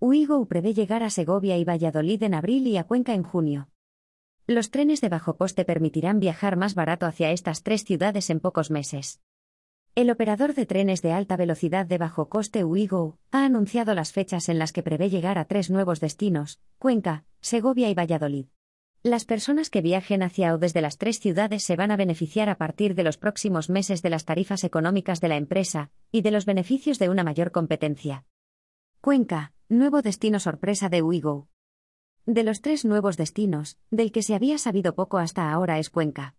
Uigo prevé llegar a Segovia y Valladolid en abril y a Cuenca en junio. Los trenes de bajo coste permitirán viajar más barato hacia estas tres ciudades en pocos meses. El operador de trenes de alta velocidad de bajo coste Uigo ha anunciado las fechas en las que prevé llegar a tres nuevos destinos, Cuenca, Segovia y Valladolid. Las personas que viajen hacia o desde las tres ciudades se van a beneficiar a partir de los próximos meses de las tarifas económicas de la empresa y de los beneficios de una mayor competencia. Cuenca, nuevo destino sorpresa de Uigo. De los tres nuevos destinos, del que se había sabido poco hasta ahora es Cuenca.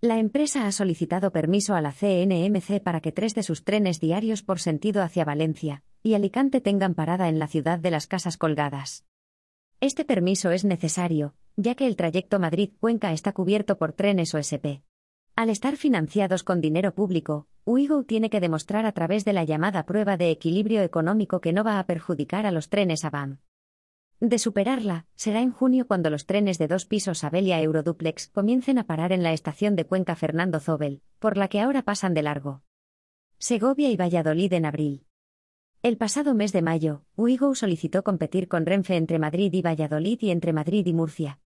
La empresa ha solicitado permiso a la CNMC para que tres de sus trenes diarios por sentido hacia Valencia y Alicante tengan parada en la ciudad de las Casas Colgadas. Este permiso es necesario, ya que el trayecto Madrid-Cuenca está cubierto por trenes OSP. Al estar financiados con dinero público, Uigo tiene que demostrar a través de la llamada prueba de equilibrio económico que no va a perjudicar a los trenes ABAM. De superarla, será en junio cuando los trenes de dos pisos Abelia Euroduplex comiencen a parar en la estación de Cuenca Fernando Zobel, por la que ahora pasan de largo. Segovia y Valladolid en abril. El pasado mes de mayo, Uigo solicitó competir con Renfe entre Madrid y Valladolid y entre Madrid y Murcia.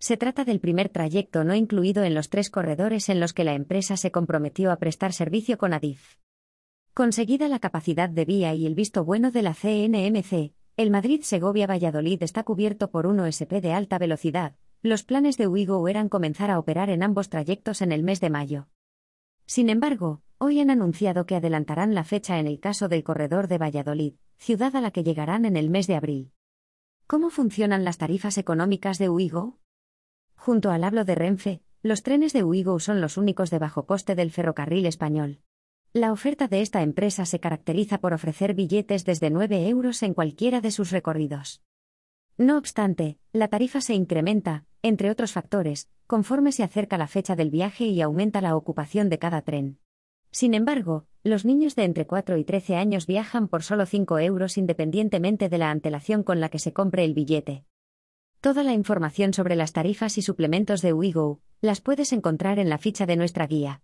Se trata del primer trayecto no incluido en los tres corredores en los que la empresa se comprometió a prestar servicio con Adif. Conseguida la capacidad de vía y el visto bueno de la CNMC, el Madrid-Segovia-Valladolid está cubierto por un OSP de alta velocidad. Los planes de Uigo eran comenzar a operar en ambos trayectos en el mes de mayo. Sin embargo, hoy han anunciado que adelantarán la fecha en el caso del corredor de Valladolid, ciudad a la que llegarán en el mes de abril. ¿Cómo funcionan las tarifas económicas de Uigo? Junto al hablo de Renfe, los trenes de Uigo son los únicos de bajo coste del ferrocarril español. La oferta de esta empresa se caracteriza por ofrecer billetes desde 9 euros en cualquiera de sus recorridos. No obstante, la tarifa se incrementa, entre otros factores, conforme se acerca la fecha del viaje y aumenta la ocupación de cada tren. Sin embargo, los niños de entre 4 y 13 años viajan por solo 5 euros independientemente de la antelación con la que se compre el billete. Toda la información sobre las tarifas y suplementos de Uigo las puedes encontrar en la ficha de nuestra guía.